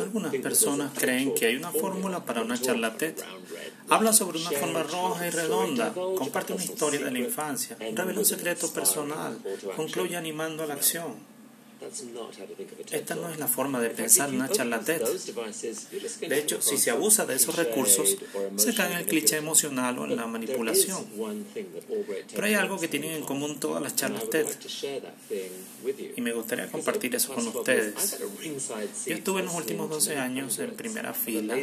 Algunas personas creen que hay una fórmula para una charla TED. Habla sobre una forma roja y redonda, comparte una historia de la infancia, revela un secreto personal, concluye animando a la acción. Esta no es la forma de pensar una charla TED. De hecho, si se abusa de esos recursos, se cae en el cliché emocional o en la manipulación. Pero hay algo que tienen en común todas las charlas TED. Y me gustaría compartir eso con ustedes. Yo estuve en los últimos 12 años en primera fila,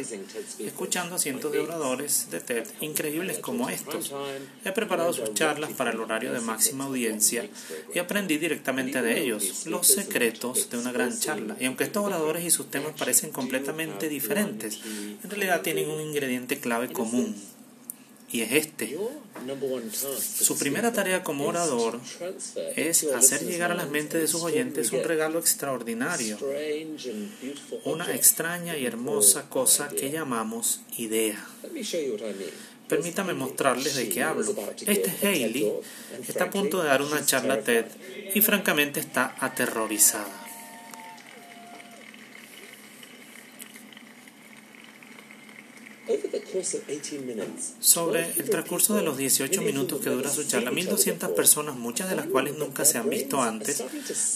escuchando a cientos de oradores de TED increíbles como estos. He preparado sus charlas para el horario de máxima audiencia y aprendí directamente de ellos. Los secretos de una gran charla. Y aunque estos oradores y sus temas parecen completamente diferentes, en realidad tienen un ingrediente clave común. Y es este. Su primera tarea como orador es hacer llegar a las mentes de sus oyentes un regalo extraordinario, una extraña y hermosa cosa que llamamos idea. Permítame mostrarles de qué hablo. Este Hailey está a punto de dar una charla TED y francamente está aterrorizada. Sobre el transcurso de los 18 minutos que dura su charla, 1.200 personas, muchas de las cuales nunca se han visto antes,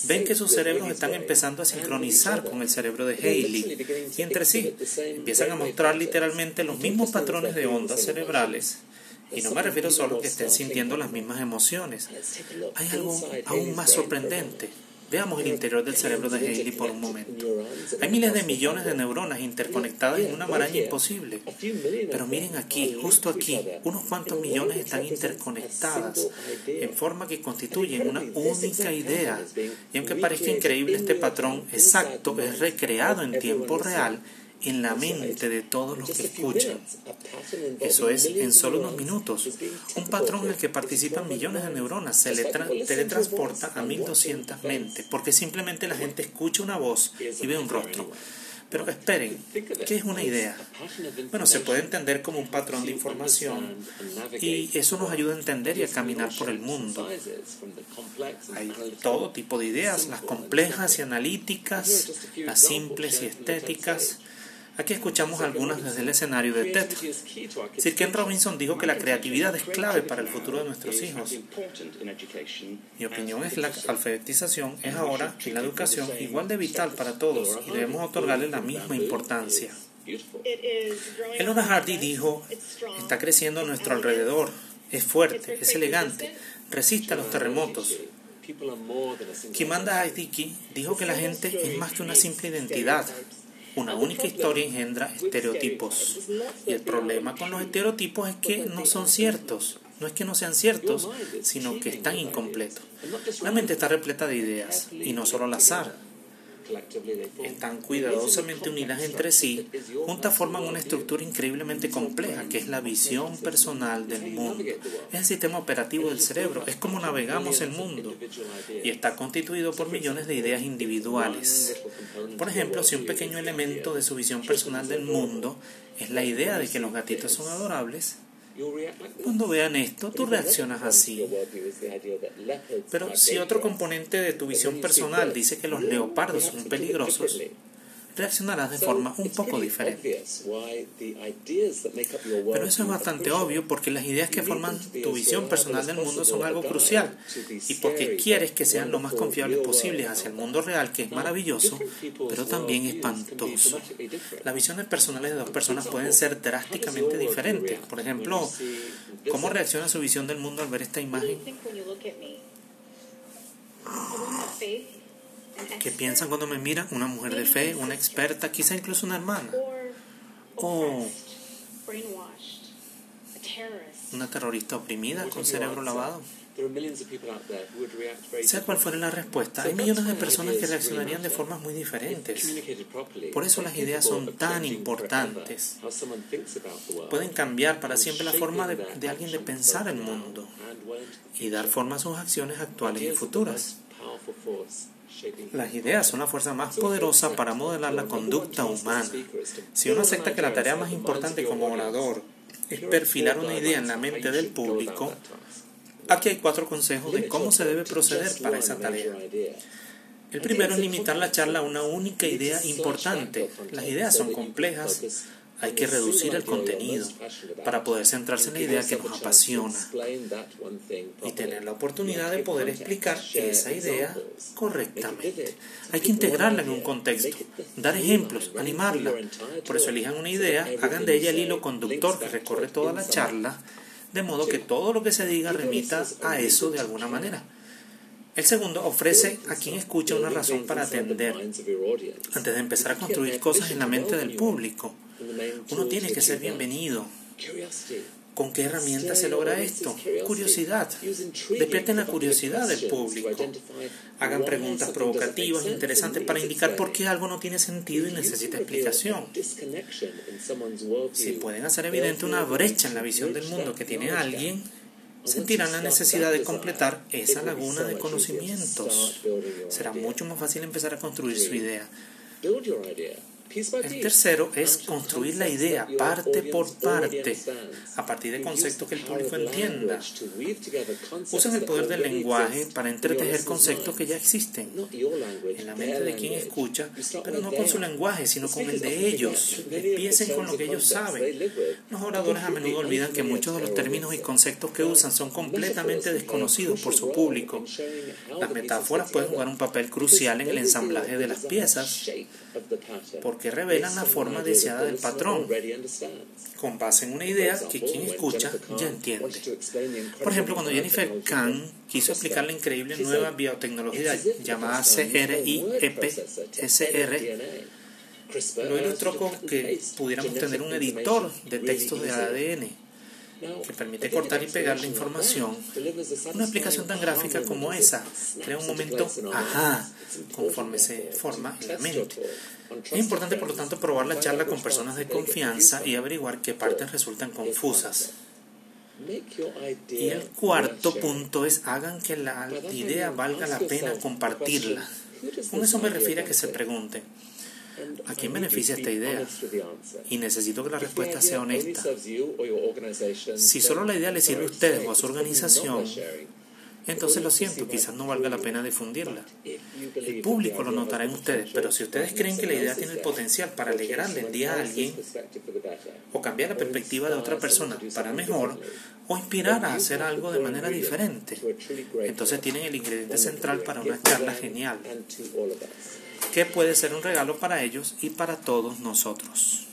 ven que sus cerebros están empezando a sincronizar con el cerebro de Haley y entre sí empiezan a mostrar literalmente los mismos patrones de ondas cerebrales. Y no me refiero solo a que estén sintiendo las mismas emociones. Hay algo aún más sorprendente. Veamos el interior del cerebro de Haley por un momento. Hay miles de millones de neuronas interconectadas en una maraña imposible. Pero miren aquí, justo aquí, unos cuantos millones están interconectadas en forma que constituyen una única idea. Y aunque parezca increíble este patrón exacto, es recreado en tiempo real en la mente de todos los que escuchan. Eso es en solo unos minutos. Un patrón en el que participan millones de neuronas se le teletransporta a 1200 mentes, porque simplemente la gente escucha una voz y ve un rostro. Pero esperen, ¿qué es una idea? Bueno, se puede entender como un patrón de información y eso nos ayuda a entender y a caminar por el mundo. Hay todo tipo de ideas, las complejas y analíticas, las simples y estéticas. Aquí escuchamos algunas desde el escenario de TED. Sir Ken Robinson dijo que la creatividad es clave para el futuro de nuestros hijos. Mi opinión es que la alfabetización es ahora en la educación igual de vital para todos y debemos otorgarle la misma importancia. Elona Hardy dijo, está creciendo a nuestro alrededor, es fuerte, es elegante, resiste a los terremotos. Kimanda Aidiki dijo que la gente es más que una simple identidad, una única historia engendra estereotipos. Y el problema con los estereotipos es que no son ciertos. No es que no sean ciertos, sino que están incompletos. La mente está repleta de ideas, y no solo al azar están cuidadosamente unidas entre sí, juntas forman una estructura increíblemente compleja que es la visión personal del mundo. Es el sistema operativo del cerebro, es como navegamos el mundo y está constituido por millones de ideas individuales. Por ejemplo, si un pequeño elemento de su visión personal del mundo es la idea de que los gatitos son adorables, cuando vean esto, tú reaccionas así. Pero si otro componente de tu visión personal dice que los leopardos son peligrosos, reaccionarás de forma un poco diferente. Pero eso es bastante obvio porque las ideas que forman tu visión personal del mundo son algo crucial y porque quieres que sean lo más confiables posibles hacia el mundo real, que es maravilloso, pero también espantoso. Las visiones personales de dos personas pueden ser drásticamente diferentes. Por ejemplo, ¿cómo reacciona su visión del mundo al ver esta imagen? ¿Qué piensan cuando me miran? Una mujer de fe, una experta, quizá incluso una hermana. O una terrorista oprimida con cerebro lavado. Sea cual fuera la respuesta, hay millones de personas que reaccionarían de formas muy diferentes. Por eso las ideas son tan importantes. Pueden cambiar para siempre la forma de, de alguien de pensar el mundo y dar forma a sus acciones actuales y futuras. Las ideas son la fuerza más poderosa para modelar la conducta humana. Si uno acepta que la tarea más importante como orador es perfilar una idea en la mente del público, aquí hay cuatro consejos de cómo se debe proceder para esa tarea. El primero es limitar la charla a una única idea importante. Las ideas son complejas, hay que reducir el contenido para poder centrarse en la idea que nos apasiona y tener la oportunidad de poder explicar esa idea correctamente. Hay que integrarla en un contexto, dar ejemplos, animarla. Por eso elijan una idea, hagan de ella el hilo conductor que recorre toda la charla, de modo que todo lo que se diga remita a eso de alguna manera. El segundo ofrece a quien escucha una razón para atender antes de empezar a construir cosas en la mente del público. Uno tiene que ser bienvenido. ¿Con qué herramienta se logra esto? Curiosidad. Despierten la curiosidad del público. Hagan preguntas provocativas, interesantes, para indicar por qué algo no tiene sentido y necesita explicación. Si pueden hacer evidente una brecha en la visión del mundo que tiene alguien, sentirán la necesidad de completar esa laguna de conocimientos. Será mucho más fácil empezar a construir su idea. El tercero es construir la idea parte por parte, a partir de conceptos que el público entienda. Usen el poder del lenguaje para entretejer conceptos que ya existen en la mente de quien escucha, pero no con su lenguaje, sino con el de ellos. Empiecen con lo que ellos saben. Los oradores a menudo olvidan que muchos de los términos y conceptos que usan son completamente desconocidos por su público. Las metáforas pueden jugar un papel crucial en el ensamblaje de las piezas porque revelan la forma deseada del patrón, con base en una idea que quien escucha ya entiende. Por ejemplo, cuando Jennifer Kahn quiso explicar la increíble nueva biotecnología llamada CRIEPSR, lo ilustró con que pudiéramos tener un editor de textos de ADN que permite cortar y pegar la información, una aplicación tan gráfica como esa crea un momento ajá conforme se forma la mente. Es importante, por lo tanto, probar la charla con personas de confianza y averiguar qué partes resultan confusas. Y el cuarto punto es hagan que la idea valga la pena compartirla. Con eso me refiero a que se pregunten, ¿A quién beneficia esta idea? Y necesito que la respuesta sea honesta. Si solo la idea le sirve a ustedes o a su organización, entonces lo siento, quizás no valga la pena difundirla. El público lo notará en ustedes, pero si ustedes creen que la idea tiene el potencial para alegrarle el día a alguien, o cambiar la perspectiva de otra persona para mejor, o inspirar a hacer algo de manera diferente, entonces tienen el ingrediente central para una charla genial que puede ser un regalo para ellos y para todos nosotros.